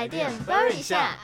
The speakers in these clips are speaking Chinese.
台电 burn 一下，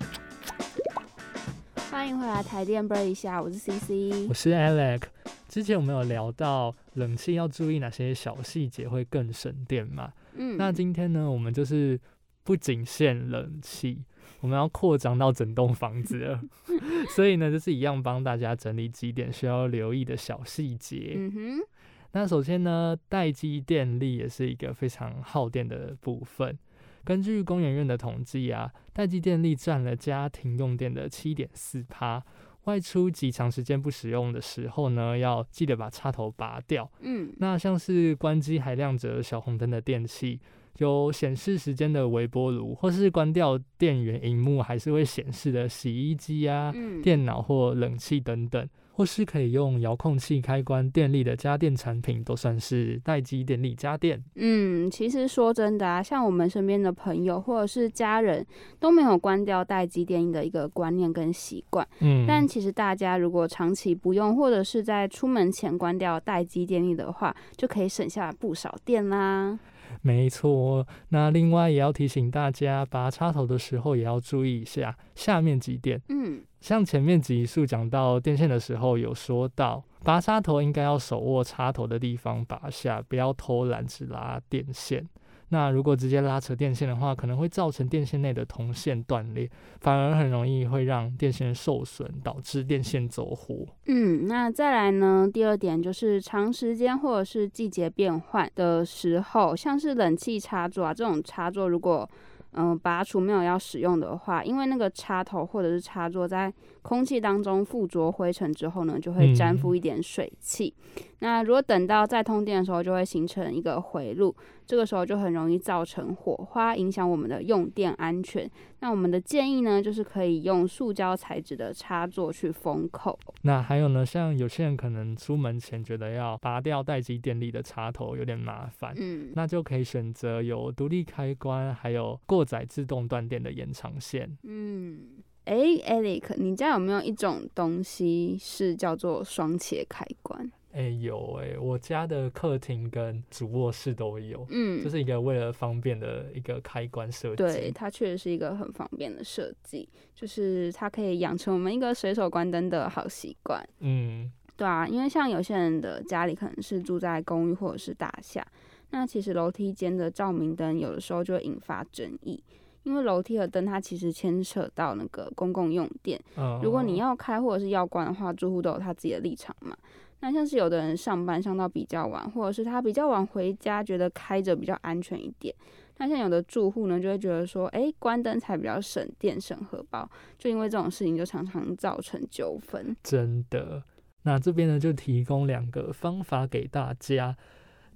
欢迎回来台电 burn 一下，我是 CC，我是 Alex。之前我们有聊到冷气要注意哪些小细节会更省电嘛？嗯，那今天呢，我们就是不仅限冷气，我们要扩张到整栋房子了。所以呢，就是一样帮大家整理几点需要留意的小细节。嗯哼，那首先呢，待机电力也是一个非常耗电的部分。根据工研院的统计啊，待机电力占了家庭用电的七点四趴。外出及长时间不使用的时候呢，要记得把插头拔掉。嗯，那像是关机还亮着小红灯的电器，有显示时间的微波炉，或是关掉电源荧幕还是会显示的洗衣机啊、嗯电脑或冷气等等，或是可以用遥控器开关电力的家电产品，都算是待机电力家电。嗯，其实说真的啊，像我们身边的朋友或者是家人都没有关掉待机电力的一个观念跟习惯。嗯，但其实大家如果长期不用，或者是在出门前关掉待机电力的话，就可以省下不少电啦。没错，那另外也要提醒大家，拔插头的时候也要注意一下下面几点。嗯像前面集数讲到电线的时候，有说到拔插头应该要手握插头的地方拔下，不要偷懒只拉电线。那如果直接拉扯电线的话，可能会造成电线内的铜线断裂，反而很容易会让电线受损，导致电线走火。嗯，那再来呢？第二点就是长时间或者是季节变换的时候，像是冷气插座啊这种插座，如果嗯、拔除没有要使用的话，因为那个插头或者是插座在空气当中附着灰尘之后呢，就会沾附一点水汽。那如果等到再通电的时候，就会形成一个回路，这个时候就很容易造成火花，影响我们的用电安全。那我们的建议呢，就是可以用塑胶材质的插座去封口。那还有呢，像有些人可能出门前觉得要拔掉待机电力的插头有点麻烦，嗯，那就可以选择有独立开关，还有过载自动断电的延长线。嗯，哎、e l i c 你家有没有一种东西是叫做双切开关？哎、有哎、我家的客厅跟主卧室都有，嗯，这是一个为了方便的一个开关设计。对，它确实是一个很方便的设计，就是它可以养成我们一个随手关灯的好习惯。嗯，对啊，因为像有些人的家里可能是住在公寓或者是大厦，那其实楼梯间的照明灯有的时候就会引发争议，因为楼梯的灯它其实牵扯到那个公共用电，嗯如果你要开或者是要关的话，住户都有他自己的立场嘛。那像是有的人上班上到比较晚，或者是他比较晚回家，觉得开着比较安全一点。那像有的住户呢，就会觉得说，诶，关灯才比较省电、省荷包。就因为这种事情，就常常造成纠纷。真的。那这边呢，就提供两个方法给大家。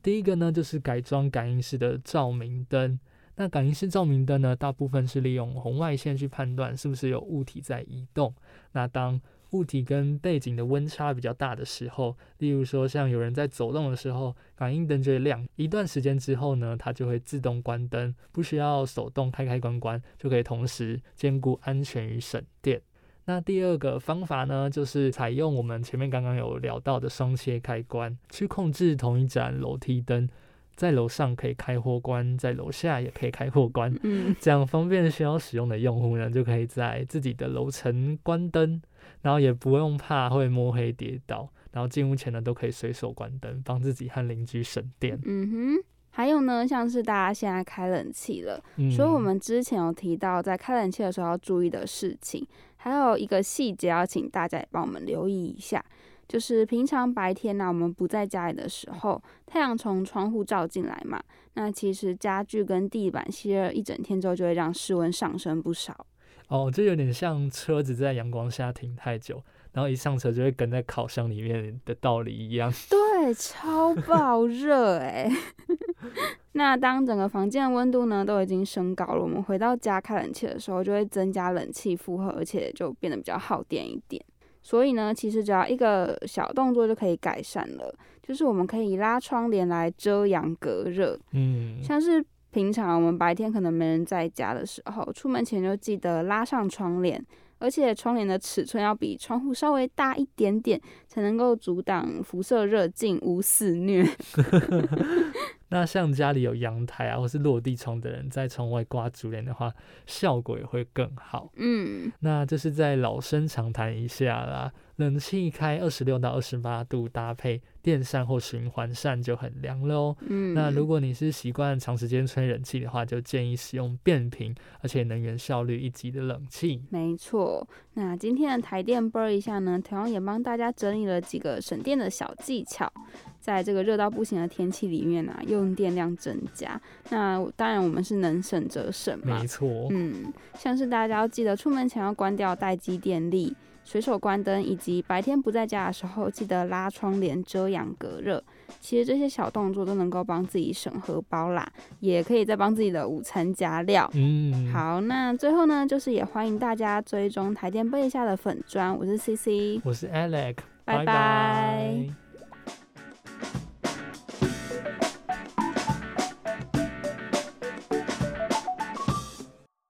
第一个呢，就是改装感应式的照明灯。那感应式照明灯呢，大部分是利用红外线去判断是不是有物体在移动。那当物体跟背景的温差比较大的时候，例如说像有人在走动的时候，感应灯就会亮。一段时间之后呢，它就会自动关灯，不需要手动开开关关，就可以同时兼顾安全与省电。那第二个方法呢，就是采用我们前面刚刚有聊到的双切开关，去控制同一盏楼梯灯，在楼上可以开或关，在楼下也可以开或关。嗯，这样方便需要使用的用户呢，就可以在自己的楼层关灯，然后也不用怕会摸黑跌倒，然后进屋前呢都可以随手关灯，帮自己和邻居省电。嗯哼。还有呢，像是大家现在开冷气了，嗯所以我们之前有提到，在开冷气的时候要注意的事情，还有一个细节要请大家也帮我们留意一下，就是平常白天呢、我们不在家里的时候，太阳从窗户照进来嘛，那其实家具跟地板吸热一整天之后，就会让室温上升不少。哦，这有点像车子在阳光下停太久，然后一上车就会跟在烤箱里面的道理一样。对，超爆热哎、那当整个房间的温度呢都已经升高了，我们回到家开冷气的时候，就会增加冷气负荷，而且就变得比较耗电一点。所以呢，其实只要一个小动作就可以改善了，就是我们可以拉窗帘来遮阳隔热，嗯，像是平常我们白天可能没人在家的时候，出门前就记得拉上窗帘，而且窗帘的尺寸要比窗户稍微大一点点，才能够阻挡辐射热进屋肆虐。那像家里有阳台啊，或是落地窗的人，在窗外挂竹帘的话，效果也会更好。嗯，那这是在老生常谈一下啦。冷气开二十六到二十八度，搭配电扇或循环扇就很凉了哦。嗯，那如果你是习惯长时间吹冷气的话，就建议使用变频而且能源效率一级的冷气。没错，那今天的台电啵一下呢，同样也帮大家整理了几个省电的小技巧，在这个热到不行的天气里面啊，用电量增加。那当然我们是能省则省嘛没。错，嗯，像是大家要记得出门前要关掉待机电力。随手关灯，以及白天不在家的时候，记得拉窗帘遮阳隔热。其实这些小动作都能够帮自己省荷包啦，也可以再帮自己的午餐加料。嗯，好，那最后呢，就是也欢迎大家追踪台电背下的粉砖，我是 C C，我是 Alex，拜拜拜